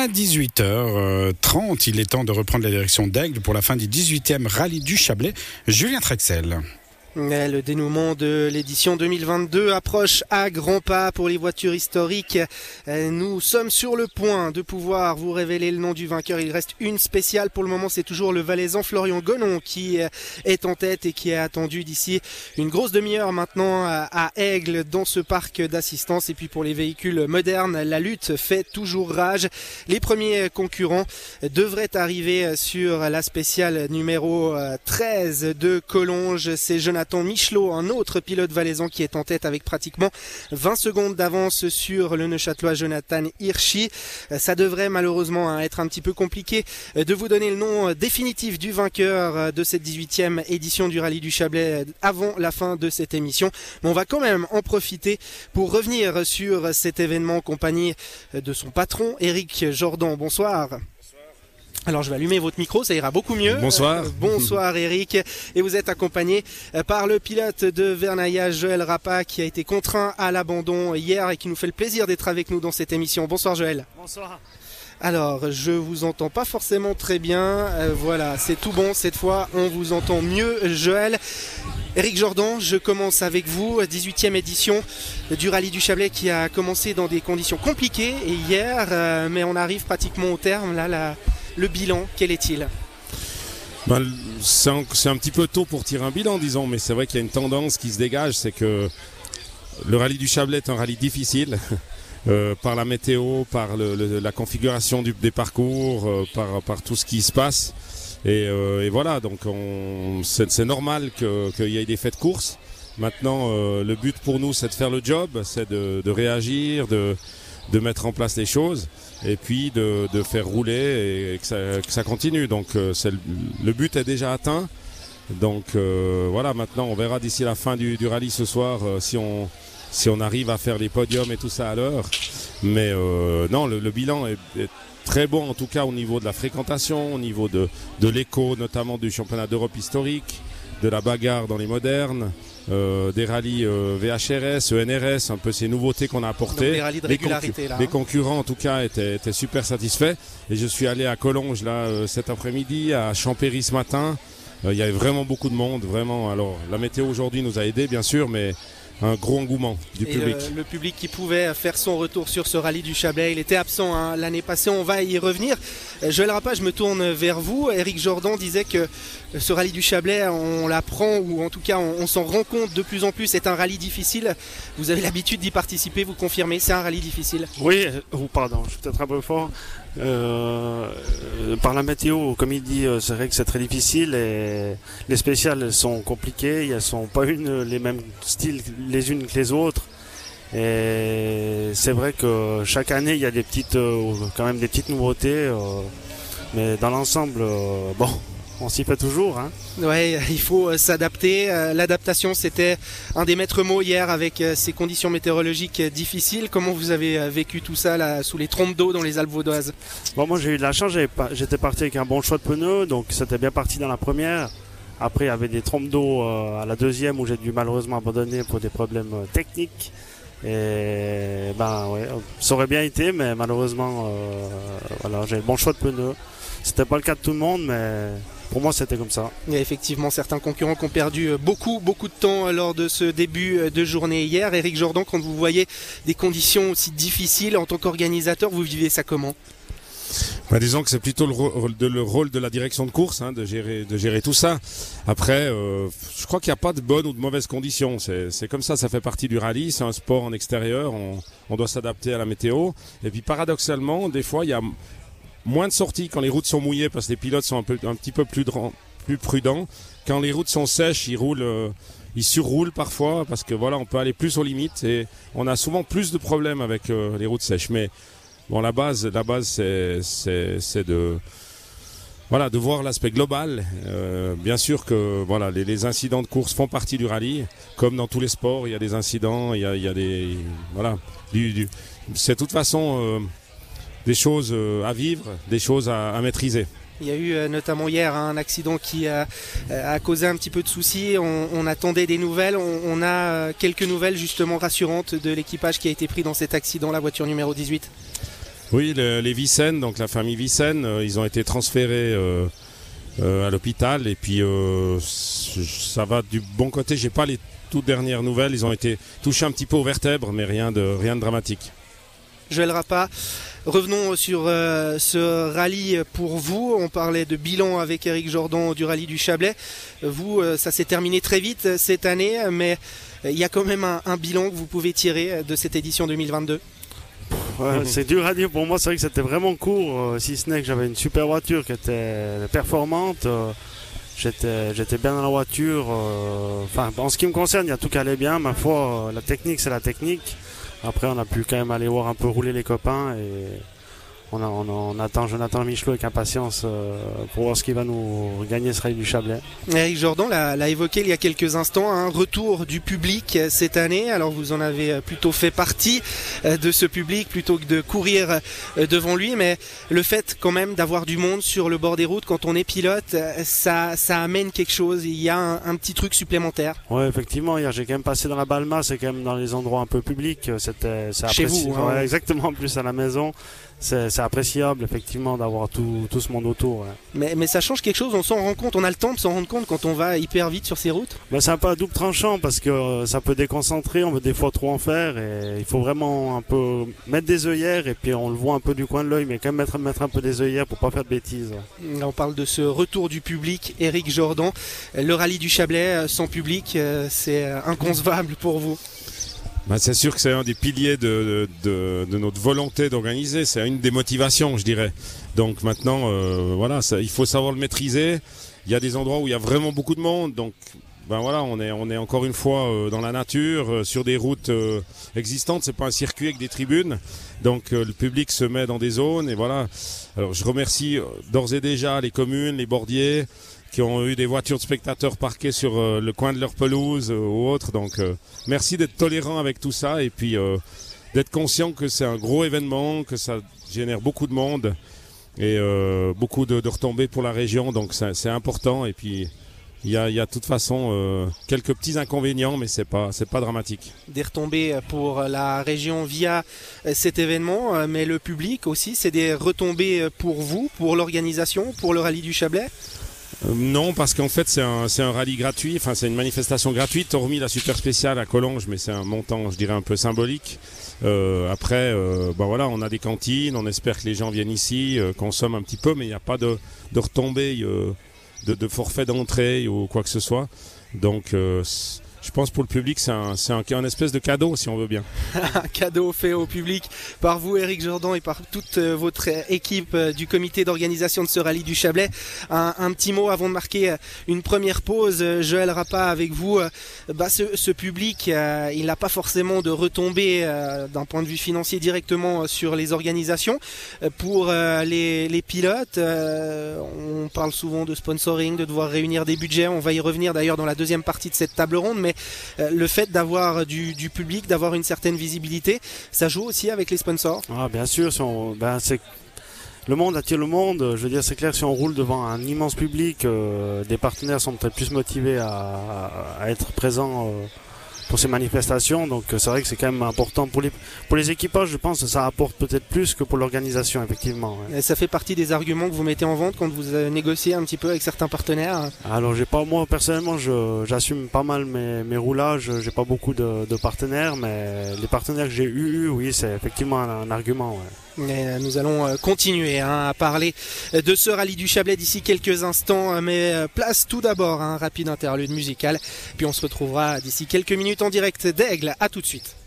À 18h30, il est temps de reprendre la direction d'Aigle pour la fin du 18e rallye du Chablais. Julien Trexel. Le dénouement de l'édition 2022 approche à grands pas pour les voitures historiques. Nous sommes sur le point de pouvoir vous révéler le nom du vainqueur. Il reste une spéciale pour le moment. C'est toujours le Valaisan Florian Gonon qui est en tête et qui est attendu d'ici une grosse demi-heure maintenant à Aigle dans ce parc d'assistance. Et puis pour les véhicules modernes, la lutte fait toujours rage. Les premiers concurrents devraient arriver sur la spéciale numéro 13 de Collonges. Michelot, un autre pilote valaisan qui est en tête avec pratiquement 20 secondes d'avance sur le Neuchâtelois Jonathan Hirschi. Ça devrait malheureusement hein, être un petit peu compliqué de vous donner le nom définitif du vainqueur de cette 18e édition du Rallye du Chablais avant la fin de cette émission. Mais on va quand même en profiter pour revenir sur cet événement en compagnie de son patron, Eric Jordan. Bonsoir. Alors je vais allumer votre micro, ça ira beaucoup mieux. Bonsoir. Euh, bonsoir Eric. Et vous êtes accompagné euh, par le pilote de Vernaillage, Joël Rapa, qui a été contraint à l'abandon hier et qui nous fait le plaisir d'être avec nous dans cette émission. Bonsoir Joël. Bonsoir. Alors, je vous entends pas forcément très bien. Euh, voilà, c'est tout bon cette fois. On vous entend mieux, Joël. Eric Jordan, je commence avec vous. 18e édition du Rallye du Chablais qui a commencé dans des conditions compliquées hier, euh, mais on arrive pratiquement au terme. Là, la, le bilan, quel est-il ben, c'est, un, petit peu tôt pour tirer un bilan, disons, mais c'est vrai qu'il y a une tendance qui se dégage, c'est que le rallye du Chablais est un rallye difficile. Euh, par la météo, par la configuration des parcours, euh, par, tout ce qui se passe. Et, euh, voilà, donc on, c'est, normal qu'il y ait des faits de course. Maintenant, le but pour nous, c'est de faire le job, c'est de, réagir, de mettre en place les choses et puis de, de faire rouler et que ça, que ça continue. Donc euh, le, but est déjà atteint. Donc euh, voilà, maintenant on verra d'ici la fin du, du rallye ce soir euh, si on si on arrive à faire les podiums et tout ça à l'heure. Mais non, le, le bilan est, est, très bon en tout cas au niveau de la fréquentation, au niveau de, de l'écho notamment du championnat d'Europe historique, de la bagarre dans les modernes. Euh, des rallyes euh, VHRS, ENRS, un peu ces nouveautés qu'on a apportées. Donc les rallyes de régularité là. les hein. concurrents en tout cas étaient, étaient, super satisfaits. Et je suis allé à Collonges là euh, cet après-midi, à Champéry ce matin. Euh, il y avait vraiment beaucoup de monde, vraiment. Alors la météo aujourd'hui nous a aidés bien sûr, mais un gros engouement du Et public. Le, le, public qui pouvait faire son retour sur ce rallye du Chablais, il était absent hein, l'année passée, on va y revenir. Euh, Joël Rapa, je me tourne vers vous. Eric Jordan disait que ce rallye du Chablais, on l'apprend ou en tout cas on, on s'en rend compte de plus en plus, c'est un rallye difficile. Vous avez l'habitude d'y participer, vous confirmez, c'est un rallye difficile Oui, oh, pardon, je suis peut-être un peu fort. Euh, par la météo, comme il dit, c'est vrai que c'est très difficile et les spéciales sont compliquées. Elles sont pas une les mêmes styles les unes que les autres. Et c'est vrai que chaque année il y a des petites, euh, quand même des petites nouveautés. Euh, mais dans l'ensemble, euh, bon, on s'y fait toujours. Hein. Ouais, il faut s'adapter. L'adaptation, c'était un des maîtres mots hier avec ces conditions météorologiques difficiles. Comment vous avez vécu tout ça là, sous les trompes d'eau dans les Alpes vaudoises? Bon, moi j'ai eu de la chance. J'étais parti avec un bon choix de pneus, donc c'était bien parti dans la première. Après, il y avait des trompes d'eau à la deuxième où j'ai dû malheureusement abandonner pour des problèmes techniques. Et ben ouais, ça aurait bien été, mais malheureusement, euh, voilà, j'ai le bon choix de pneus. C'était pas le cas de tout le monde, mais pour moi c'était comme ça. Il y a effectivement certains concurrents qui ont perdu beaucoup, beaucoup de temps lors de ce début de journée hier. Eric Jordan, quand vous voyez des conditions aussi difficiles en tant qu'organisateur, vous vivez ça comment? Bah, disons que c'est plutôt le rôle, de, le rôle de la direction de course, hein, de, gérer, de gérer tout ça. Après, euh, je crois qu'il n'y a pas de bonnes ou de mauvaises conditions. C'est comme ça, ça fait partie du rallye. C'est un sport en extérieur. On, on doit s'adapter à la météo. Et puis paradoxalement, des fois, il y a moins de sorties quand les routes sont mouillées parce que les pilotes sont un, peu, un petit peu plus, plus prudents. Quand les routes sont sèches, ils roulent. Euh, ils surroulent parfois parce que voilà, on peut aller plus aux limites et on a souvent plus de problèmes avec euh, les routes sèches. Mais Bon, la base, la base, c'est de voilà de voir l'aspect global. Euh, bien sûr que voilà les, incidents de course font partie du rallye, comme dans tous les sports, il y a des incidents, il y a, il y a des voilà. Du, du, c'est toute façon euh, des choses euh, à vivre, des choses à, à maîtriser. Il y a eu euh, notamment hier un accident qui a, a, causé un petit peu de soucis. On, on attendait des nouvelles. On, on, a quelques nouvelles justement rassurantes de l'équipage qui a été pris dans cet accident, la voiture numéro 18. Oui, les Vicenne, donc la famille Vicenne, ils ont été transférés à l'hôpital et puis ça va du bon côté. J'ai pas les toutes dernières nouvelles. Ils ont été touchés un petit peu aux vertèbres, mais rien de, rien de dramatique. Joël Rapa, revenons sur euh, ce rallye pour vous. On parlait de bilan avec Eric Jordan du rallye du Chablais. Vous, euh, ça s'est terminé très vite euh, cette année, mais il y a quand même un, bilan que vous pouvez tirer de cette édition 2022. c'est dur à dire pour moi, c'est vrai que c'était vraiment court, si ce n'est que j'avais une super voiture qui était performante. J'étais, j'étais bien dans la voiture. Enfin, en ce qui me concerne, il y a tout qui allait bien. Ma foi, la technique, c'est la technique. Après, on a pu quand même aller voir un peu rouler les copains et on, on, attend Jonathan Michelot avec impatience euh, pour voir ce qui va nous gagner ce rallye du Chablais. Eric Jordan l'a évoqué il y a quelques instants, un retour du public cette année. Alors vous en avez plutôt fait partie euh, de ce public plutôt que de courir euh, devant lui, mais le fait quand même d'avoir du monde sur le bord des routes quand on est pilote, ça, ça amène quelque chose. Il y a un, petit truc supplémentaire. Oui, effectivement. Hier, j'ai quand même passé dans la Balma, c'est quand même dans les endroits un peu publics. C'était, chez vous. Hein. exactement, plus à la maison c'est appréciable effectivement d'avoir tout, tout, ce monde autour. Mais, mais, ça change quelque chose, on s'en rend compte, on a le temps de s'en rendre compte quand on va hyper vite sur ces routes? Ben, C'est un peu à double tranchant parce que euh, ça peut déconcentrer, on veut des fois trop en faire et il faut vraiment un peu mettre des œillères et puis on le voit un peu du coin de l'œil mais quand même mettre, mettre un peu des œillères pour pas faire de bêtises. On parle de ce retour du public, Eric Jordan, le rallye du Chablais euh, sans public, euh, c'est inconcevable pour vous? Bah, c'est sûr que c'est un des piliers de, notre volonté d'organiser. C'est une des motivations, je dirais. Donc maintenant, euh, voilà, il faut savoir le maîtriser. Il y a des endroits où il y a vraiment beaucoup de monde. Donc ben voilà, on est, on est encore une fois euh, dans la nature, euh, sur des routes existantes. C'est pas un circuit avec des tribunes. Donc le public se met dans des zones et voilà. Alors je remercie d'ores et déjà les communes, les bordiers, qui ont eu des voitures de spectateurs parquées sur euh, le coin de leur pelouse euh, ou autre. Donc euh, merci d'être tolérant avec tout ça et puis d'être conscient que c'est un gros événement, que ça génère beaucoup de monde et beaucoup de, retombées pour la région. Donc c'est important et puis il y a, de toute façon quelques petits inconvénients, mais c'est pas c'est pas dramatique. Des retombées pour la région via cet événement, mais le public aussi, c'est des retombées pour vous, pour l'organisation, pour le rallye du Chablais? Euh, non, parce qu'en fait c'est un, un rallye gratuit, enfin c'est une manifestation gratuite, hormis la super spéciale à Collonges, mais c'est un montant, je dirais, un peu symbolique. Euh, après, euh, voilà, on a des cantines, on espère que les gens viennent ici, consomment un petit peu, mais il n'y a pas de, de retombées, de, de forfait d'entrée ou quoi que ce soit. Donc je pense pour le public, c'est un, un, espèce de cadeau, si on veut bien. un cadeau fait au public par vous, Eric Jordan, et par toute euh, votre équipe euh, du comité d'organisation de ce rallye du Chablais. Un, petit mot avant de marquer euh, une première pause. Joël Rapa, avec vous, bah, ce, public, il n'a pas forcément de retombées d'un point de vue financier directement sur les organisations. Pour les, les pilotes, on parle souvent de sponsoring, de devoir réunir des budgets. On va y revenir d'ailleurs dans la deuxième partie de cette table ronde. Mais euh, le fait d'avoir du, public, d'avoir une certaine visibilité, ça joue aussi avec les sponsors ah, Bien sûr, ben, le monde attire le monde. Je veux dire, c'est clair, si on roule devant un immense public, euh, des partenaires sont peut-être plus motivés à, être présents. Euh, pour ces manifestations. Donc euh, c'est vrai que c'est quand même important pour les, pour les équipages, je pense que ça apporte peut-être plus que pour l'organisation, effectivement. Et ça fait partie des arguments que vous mettez en vente quand vous négociez un petit peu avec certains partenaires Alors j'ai pas, moi personnellement, j'assume pas mal mes, mes roulages, j'ai pas beaucoup de, de, partenaires, mais les partenaires que j'ai eu, oui, c'est effectivement un, argument. Euh, nous allons euh, continuer hein, à parler de ce rallye du Chablais d'ici quelques instants, euh, mais place tout d'abord un rapide interlude musical, puis on se retrouvera d'ici quelques minutes en direct d'Aigle. À tout de suite.